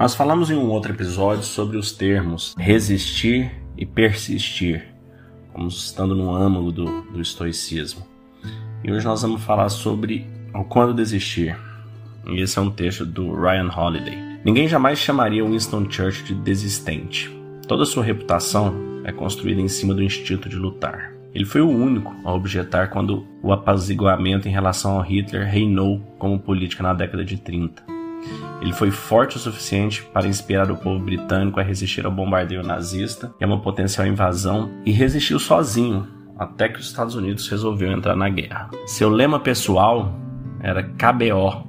Nós falamos em um outro episódio sobre os termos resistir e persistir, como estando no âmago do, do estoicismo. E hoje nós vamos falar sobre o quando desistir. E esse é um texto do Ryan Holiday. Ninguém jamais chamaria Winston Churchill de desistente. Toda sua reputação é construída em cima do instinto de lutar. Ele foi o único a objetar quando o apaziguamento em relação ao Hitler reinou como política na década de 30. Ele foi forte o suficiente para inspirar o povo britânico a resistir ao bombardeio nazista e a uma potencial invasão, e resistiu sozinho até que os Estados Unidos resolveu entrar na guerra. Seu lema pessoal era KBO,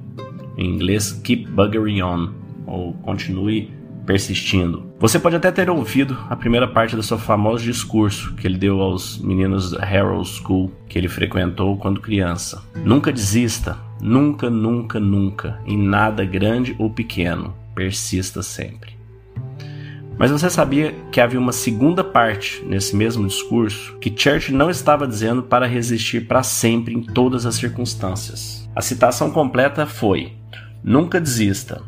em inglês Keep Buggering On, ou continue persistindo. Você pode até ter ouvido a primeira parte do seu famoso discurso que ele deu aos meninos da Harrow School que ele frequentou quando criança. Nunca desista, nunca, nunca, nunca, em nada grande ou pequeno. Persista sempre. Mas você sabia que havia uma segunda parte nesse mesmo discurso que Churchill não estava dizendo para resistir para sempre em todas as circunstâncias. A citação completa foi: Nunca desista,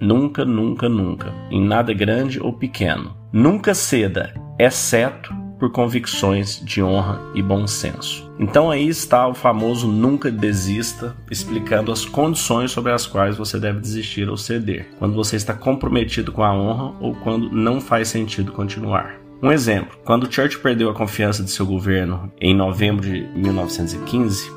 Nunca, nunca, nunca, em nada grande ou pequeno. Nunca ceda, exceto por convicções de honra e bom senso. Então aí está o famoso nunca desista, explicando as condições sobre as quais você deve desistir ou ceder, quando você está comprometido com a honra ou quando não faz sentido continuar. Um exemplo, quando Churchill perdeu a confiança de seu governo em novembro de 1915,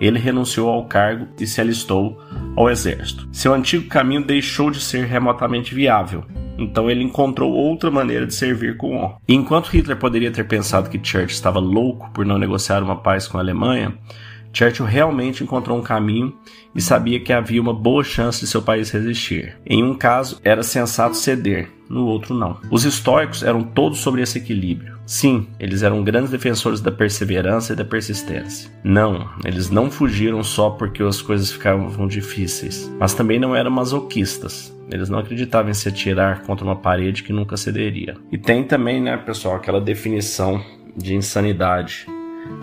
ele renunciou ao cargo e se alistou ao exército. Seu antigo caminho deixou de ser remotamente viável, então ele encontrou outra maneira de servir com honra. E enquanto Hitler poderia ter pensado que Churchill estava louco por não negociar uma paz com a Alemanha, Churchill realmente encontrou um caminho e sabia que havia uma boa chance de seu país resistir. Em um caso, era sensato ceder, no outro, não. Os estoicos eram todos sobre esse equilíbrio. Sim, eles eram grandes defensores da perseverança e da persistência. Não, eles não fugiram só porque as coisas ficavam difíceis, mas também não eram masoquistas. Eles não acreditavam em se atirar contra uma parede que nunca cederia. E tem também, né, pessoal, aquela definição de insanidade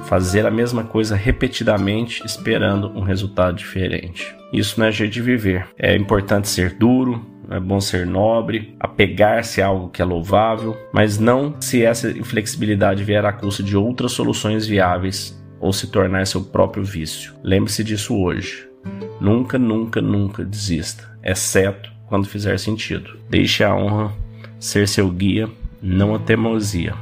fazer a mesma coisa repetidamente esperando um resultado diferente. Isso não é jeito de viver. É importante ser duro, é bom ser nobre, apegar-se a algo que é louvável, mas não se essa inflexibilidade vier à custa de outras soluções viáveis ou se tornar seu próprio vício. Lembre-se disso hoje. Nunca, nunca, nunca desista, exceto quando fizer sentido. Deixe a honra ser seu guia, não a teimosia.